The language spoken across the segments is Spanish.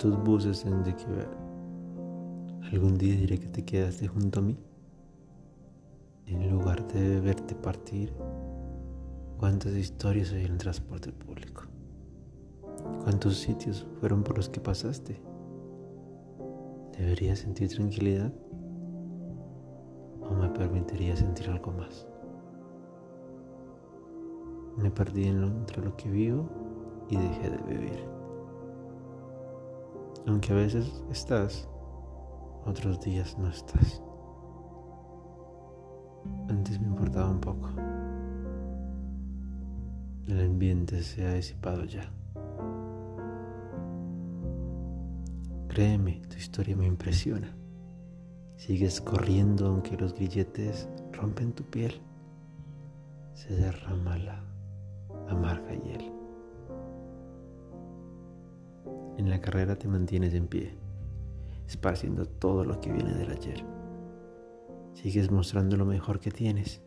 ¿Cuántos buses tendré que ver? Algún día diré que te quedaste junto a mí. En lugar de verte partir, cuántas historias hay en el transporte público. ¿Cuántos sitios fueron por los que pasaste? ¿Debería sentir tranquilidad? ¿O me permitiría sentir algo más? Me perdí entre lo que vivo y dejé de vivir. Aunque a veces estás, otros días no estás. Antes me importaba un poco. El ambiente se ha disipado ya. Créeme, tu historia me impresiona. Sigues corriendo aunque los grilletes rompen tu piel. Se derrama la amarga hiel. En la carrera te mantienes en pie, esparciendo todo lo que viene del ayer. Sigues mostrando lo mejor que tienes,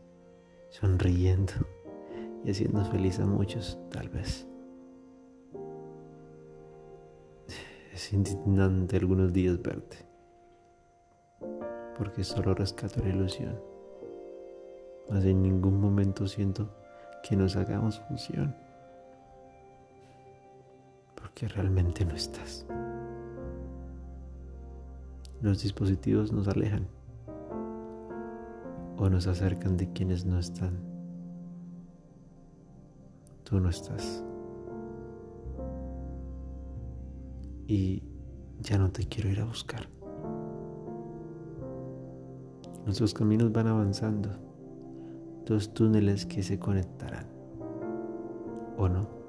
sonriendo y haciendo feliz a muchos, tal vez. Es indignante algunos días verte, porque solo rescato la ilusión. Mas en ningún momento siento que nos hagamos función, porque realmente no estás. Los dispositivos nos alejan o nos acercan de quienes no están. Tú no estás. Y ya no te quiero ir a buscar. Nuestros caminos van avanzando dos túneles que se conectarán. ¿O no?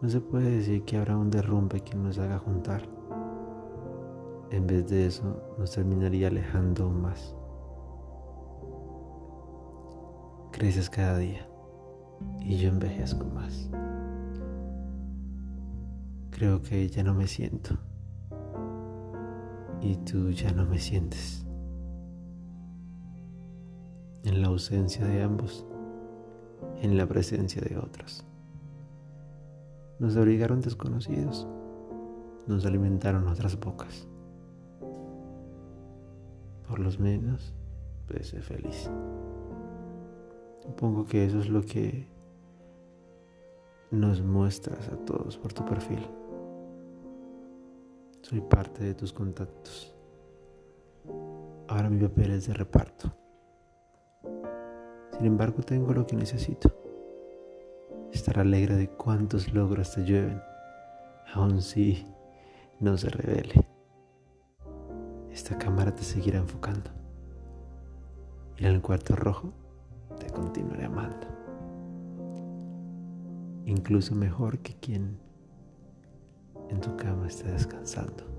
No se puede decir que habrá un derrumbe que nos haga juntar. En vez de eso, nos terminaría alejando más. Creces cada día y yo envejezco más. Creo que ya no me siento y tú ya no me sientes en la ausencia de ambos, en la presencia de otros. Nos obligaron desconocidos, nos alimentaron otras bocas. Por lo menos, puede ser feliz. Supongo que eso es lo que nos muestras a todos por tu perfil. Soy parte de tus contactos. Ahora mi papel es de reparto. Sin embargo, tengo lo que necesito. Estar alegre de cuántos logros te llueven, aun si no se revele. Esta cámara te seguirá enfocando. Y en el cuarto rojo te continuaré amando. Incluso mejor que quien en tu cama esté descansando.